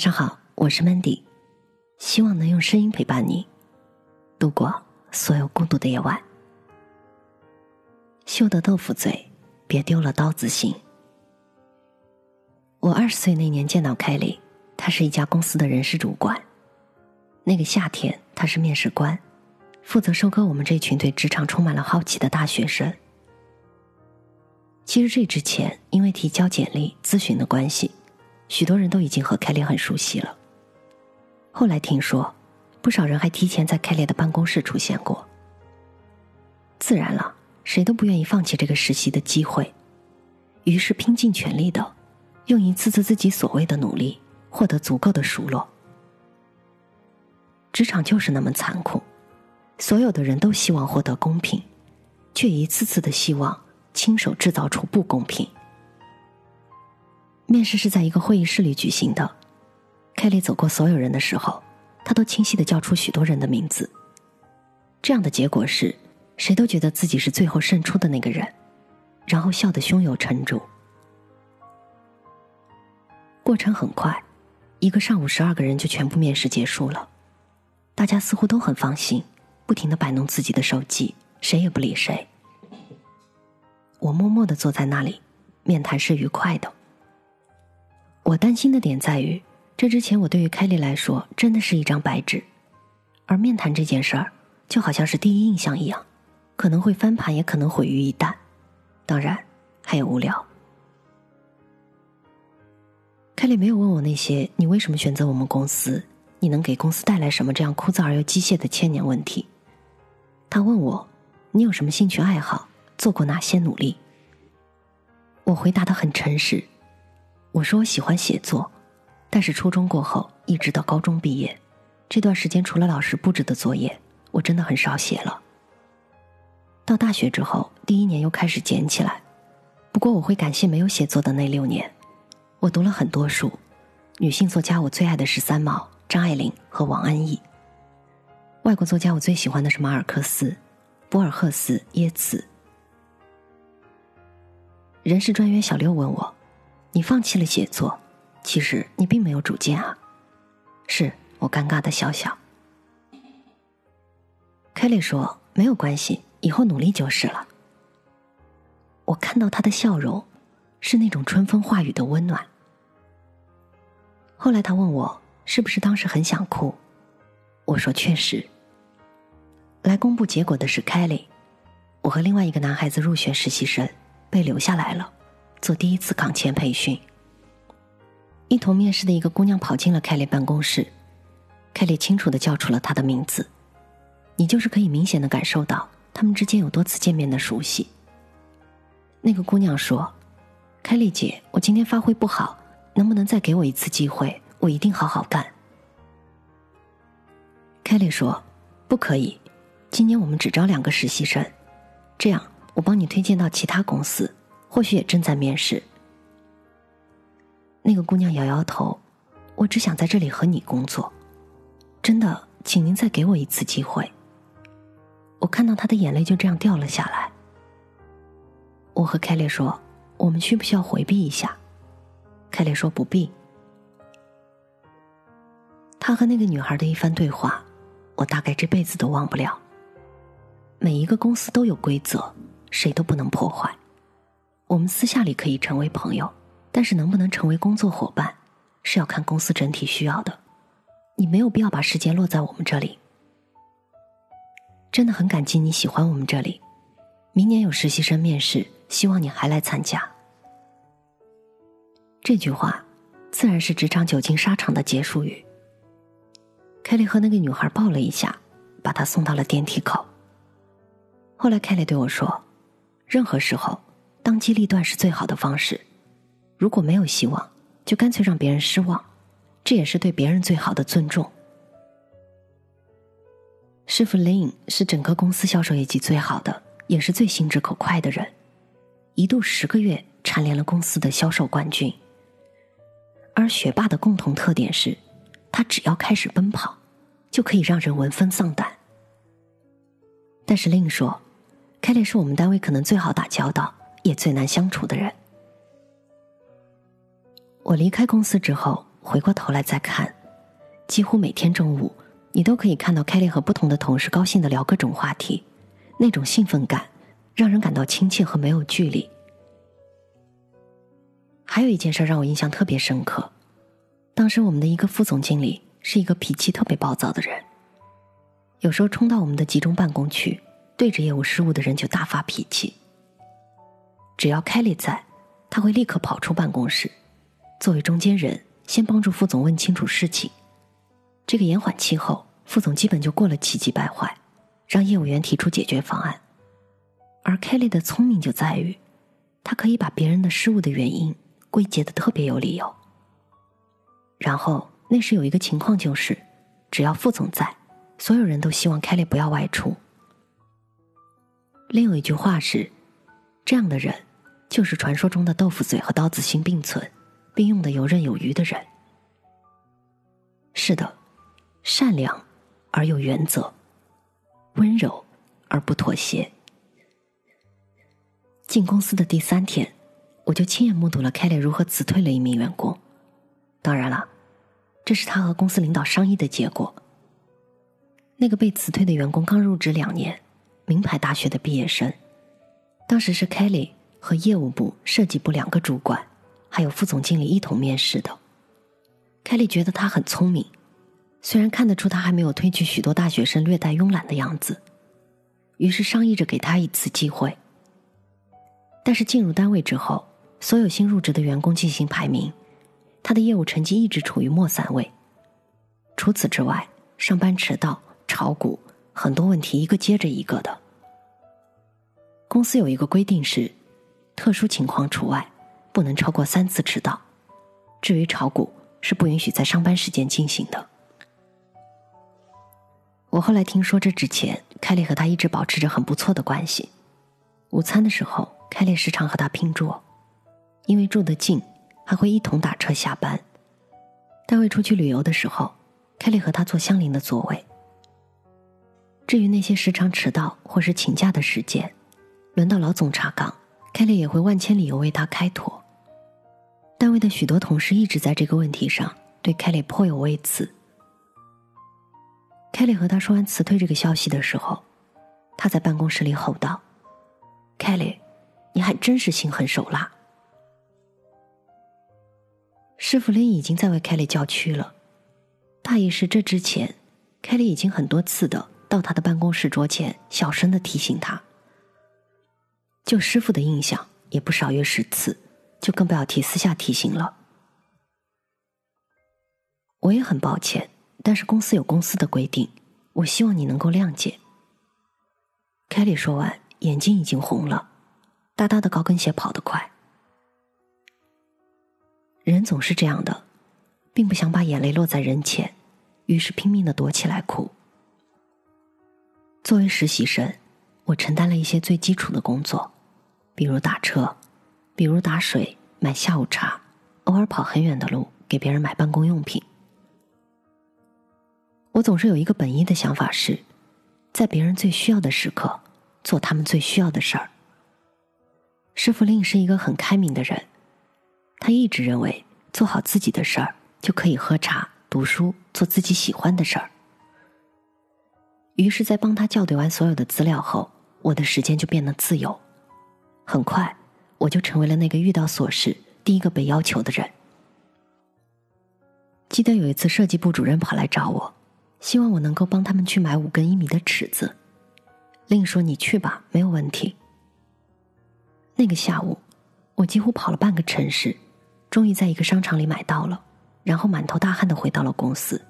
上好，我是 Mandy，希望能用声音陪伴你度过所有孤独的夜晚。秀得豆腐嘴，别丢了刀子心。我二十岁那年见到凯莉，她是一家公司的人事主管。那个夏天，她是面试官，负责收割我们这群对职场充满了好奇的大学生。其实这之前，因为提交简历咨询的关系。许多人都已经和凯莉很熟悉了。后来听说，不少人还提前在凯莉的办公室出现过。自然了，谁都不愿意放弃这个实习的机会，于是拼尽全力的，用一次次自己所谓的努力，获得足够的熟络。职场就是那么残酷，所有的人都希望获得公平，却一次次的希望亲手制造出不公平。面试是在一个会议室里举行的。凯莉走过所有人的时候，她都清晰的叫出许多人的名字。这样的结果是，谁都觉得自己是最后胜出的那个人，然后笑得胸有成竹。过程很快，一个上午十二个人就全部面试结束了。大家似乎都很放心，不停的摆弄自己的手机，谁也不理谁。我默默的坐在那里，面谈是愉快的。我担心的点在于，这之前我对于凯莉来说真的是一张白纸，而面谈这件事儿就好像是第一印象一样，可能会翻盘，也可能毁于一旦，当然还有无聊。凯莉没有问我那些“你为什么选择我们公司？你能给公司带来什么？”这样枯燥而又机械的千年问题。他问我：“你有什么兴趣爱好？做过哪些努力？”我回答的很诚实。我说我喜欢写作，但是初中过后一直到高中毕业，这段时间除了老师布置的作业，我真的很少写了。到大学之后，第一年又开始捡起来，不过我会感谢没有写作的那六年，我读了很多书，女性作家我最爱的是三毛、张爱玲和王安忆，外国作家我最喜欢的是马尔克斯、博尔赫斯、耶茨。人事专员小六问我。你放弃了写作，其实你并没有主见啊。是我尴尬的笑笑。凯莉说：“没有关系，以后努力就是了。”我看到他的笑容，是那种春风化雨的温暖。后来他问我是不是当时很想哭，我说确实。来公布结果的是凯莉，我和另外一个男孩子入选实习生，被留下来了。做第一次岗前培训，一同面试的一个姑娘跑进了凯莉办公室，凯莉清楚的叫出了她的名字，你就是可以明显的感受到他们之间有多次见面的熟悉。那个姑娘说：“凯莉姐，我今天发挥不好，能不能再给我一次机会？我一定好好干。”凯莉说：“不可以，今年我们只招两个实习生，这样我帮你推荐到其他公司。”或许也正在面试。那个姑娘摇摇头，我只想在这里和你工作，真的，请您再给我一次机会。我看到她的眼泪就这样掉了下来。我和凯莉说：“我们需不需要回避一下？”凯莉说：“不必。”他和那个女孩的一番对话，我大概这辈子都忘不了。每一个公司都有规则，谁都不能破坏。我们私下里可以成为朋友，但是能不能成为工作伙伴，是要看公司整体需要的。你没有必要把时间落在我们这里。真的很感激你喜欢我们这里。明年有实习生面试，希望你还来参加。这句话，自然是职场久经沙场的结束语。凯莉和那个女孩抱了一下，把她送到了电梯口。后来凯莉对我说：“任何时候。”当机立断是最好的方式。如果没有希望，就干脆让别人失望，这也是对别人最好的尊重。师傅林是整个公司销售业绩最好的，也是最心直口快的人，一度十个月蝉联了公司的销售冠军。而学霸的共同特点是，他只要开始奔跑，就可以让人闻风丧胆。但是另说，凯莉是我们单位可能最好打交道。也最难相处的人。我离开公司之后，回过头来再看，几乎每天中午，你都可以看到凯莉和不同的同事高兴的聊各种话题，那种兴奋感，让人感到亲切和没有距离。还有一件事让我印象特别深刻，当时我们的一个副总经理是一个脾气特别暴躁的人，有时候冲到我们的集中办公区，对着业务失误的人就大发脾气。只要凯莉在，他会立刻跑出办公室，作为中间人，先帮助副总问清楚事情。这个延缓期后，副总基本就过了气急败坏，让业务员提出解决方案。而凯莉的聪明就在于，他可以把别人的失误的原因归结的特别有理由。然后那时有一个情况就是，只要副总在，所有人都希望凯莉不要外出。另有一句话是，这样的人。就是传说中的豆腐嘴和刀子心并存，并用的游刃有余的人。是的，善良而有原则，温柔而不妥协。进公司的第三天，我就亲眼目睹了凯莉如何辞退了一名员工。当然了，这是他和公司领导商议的结果。那个被辞退的员工刚入职两年，名牌大学的毕业生，当时是凯莉。和业务部、设计部两个主管，还有副总经理一同面试的。凯莉觉得他很聪明，虽然看得出他还没有褪去许多大学生略带慵懒的样子，于是商议着给他一次机会。但是进入单位之后，所有新入职的员工进行排名，他的业务成绩一直处于末三位。除此之外，上班迟到、炒股，很多问题一个接着一个的。公司有一个规定是。特殊情况除外，不能超过三次迟到。至于炒股，是不允许在上班时间进行的。我后来听说，这之前凯莉和他一直保持着很不错的关系。午餐的时候，凯莉时常和他拼桌，因为住得近，还会一同打车下班。单位出去旅游的时候，凯莉和他坐相邻的座位。至于那些时常迟到或是请假的时间，轮到老总查岗。凯莉也会万千理由为他开脱。单位的许多同事一直在这个问题上对凯莉颇有微词。凯莉和他说完辞退这个消息的时候，他在办公室里吼道：“凯莉，你还真是心狠手辣。”师傅林已经在为凯莉叫屈了，大意是这之前，凯莉已经很多次的到他的办公室桌前小声的提醒他。就师傅的印象也不少于十次，就更不要提私下提醒了。我也很抱歉，但是公司有公司的规定，我希望你能够谅解。凯莉说完，眼睛已经红了，大大的高跟鞋跑得快。人总是这样的，并不想把眼泪落在人前，于是拼命的躲起来哭。作为实习生。我承担了一些最基础的工作，比如打车，比如打水、买下午茶，偶尔跑很远的路给别人买办公用品。我总是有一个本意的想法是，在别人最需要的时刻做他们最需要的事儿。师傅令是一个很开明的人，他一直认为做好自己的事儿就可以喝茶、读书、做自己喜欢的事儿。于是，在帮他校对完所有的资料后，我的时间就变得自由。很快，我就成为了那个遇到琐事第一个被要求的人。记得有一次，设计部主任跑来找我，希望我能够帮他们去买五根一米的尺子。另说：“你去吧，没有问题。”那个下午，我几乎跑了半个城市，终于在一个商场里买到了，然后满头大汗的回到了公司。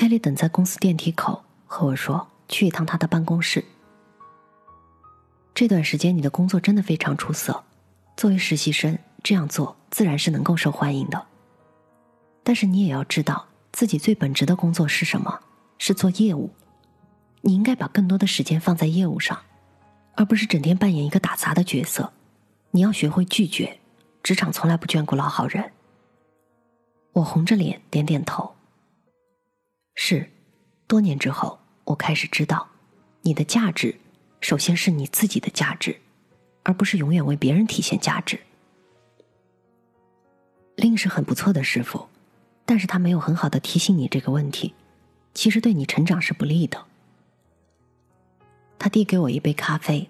凯莉等在公司电梯口，和我说去一趟他的办公室。这段时间你的工作真的非常出色，作为实习生这样做自然是能够受欢迎的。但是你也要知道自己最本职的工作是什么，是做业务。你应该把更多的时间放在业务上，而不是整天扮演一个打杂的角色。你要学会拒绝，职场从来不眷顾老好人。我红着脸点点头。是，多年之后，我开始知道，你的价值首先是你自己的价值，而不是永远为别人体现价值。令是很不错的师傅，但是他没有很好的提醒你这个问题，其实对你成长是不利的。他递给我一杯咖啡，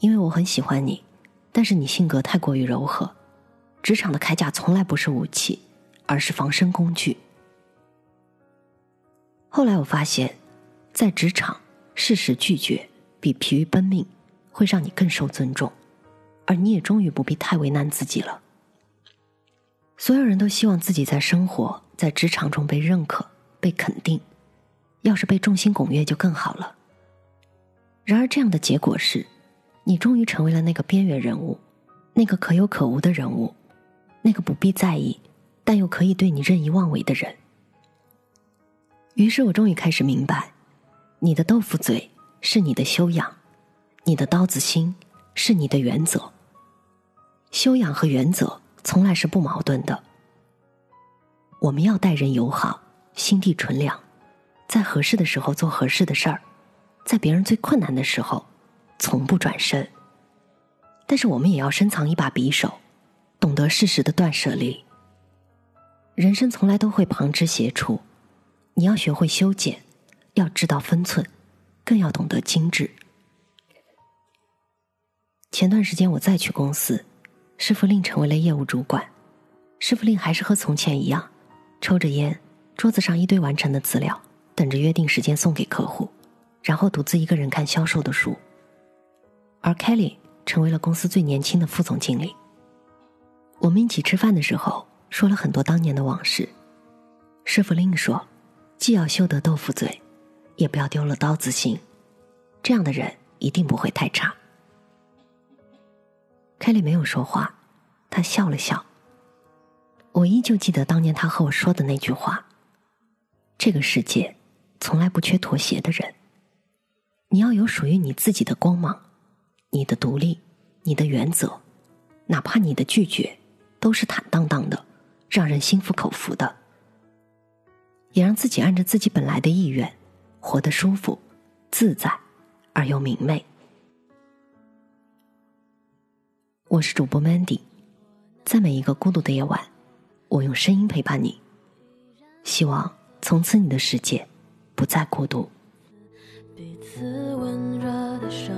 因为我很喜欢你，但是你性格太过于柔和，职场的铠甲从来不是武器，而是防身工具。后来我发现，在职场，适时拒绝比疲于奔命会让你更受尊重，而你也终于不必太为难自己了。所有人都希望自己在生活、在职场中被认可、被肯定，要是被众星拱月就更好了。然而，这样的结果是，你终于成为了那个边缘人物，那个可有可无的人物，那个不必在意，但又可以对你任意妄为的人。于是我终于开始明白，你的豆腐嘴是你的修养，你的刀子心是你的原则。修养和原则从来是不矛盾的。我们要待人友好，心地纯良，在合适的时候做合适的事儿，在别人最困难的时候，从不转身。但是我们也要深藏一把匕首，懂得适时的断舍离。人生从来都会旁枝斜出。你要学会修剪，要知道分寸，更要懂得精致。前段时间我再去公司，师傅令成为了业务主管。师傅令还是和从前一样，抽着烟，桌子上一堆完成的资料，等着约定时间送给客户，然后独自一个人看销售的书。而 Kelly 成为了公司最年轻的副总经理。我们一起吃饭的时候，说了很多当年的往事。师傅令说。既要修得豆腐嘴，也不要丢了刀子心。这样的人一定不会太差。凯莉没有说话，他笑了笑。我依旧记得当年他和我说的那句话：“这个世界从来不缺妥协的人。你要有属于你自己的光芒，你的独立，你的原则，哪怕你的拒绝都是坦荡荡的，让人心服口服的。”也让自己按着自己本来的意愿，活得舒服、自在而又明媚。我是主播 Mandy，在每一个孤独的夜晚，我用声音陪伴你。希望从此你的世界不再孤独。彼此温热的手，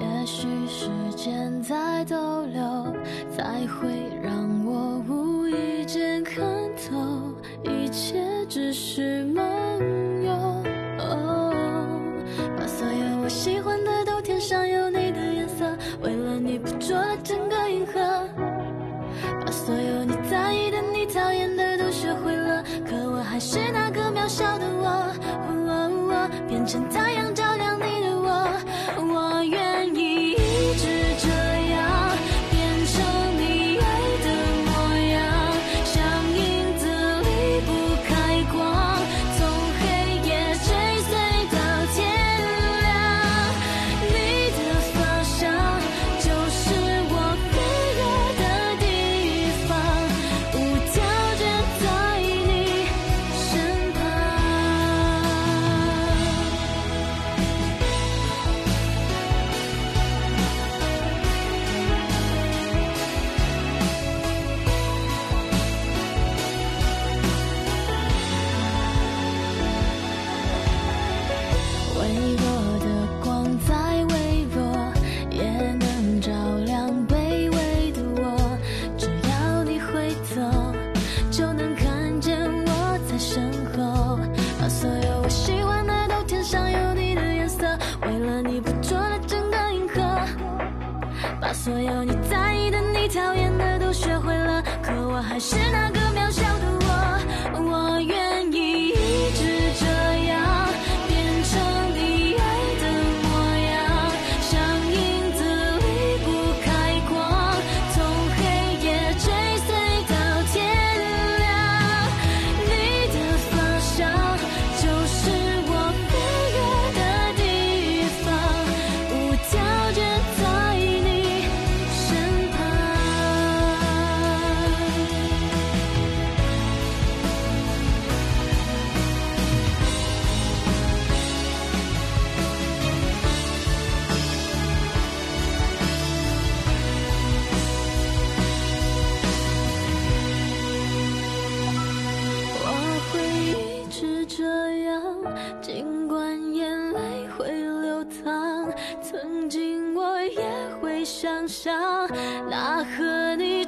也许时间在逗留，才会你在意的、你讨厌的都学会了，可我还是那个渺小的我，我愿想象那和你。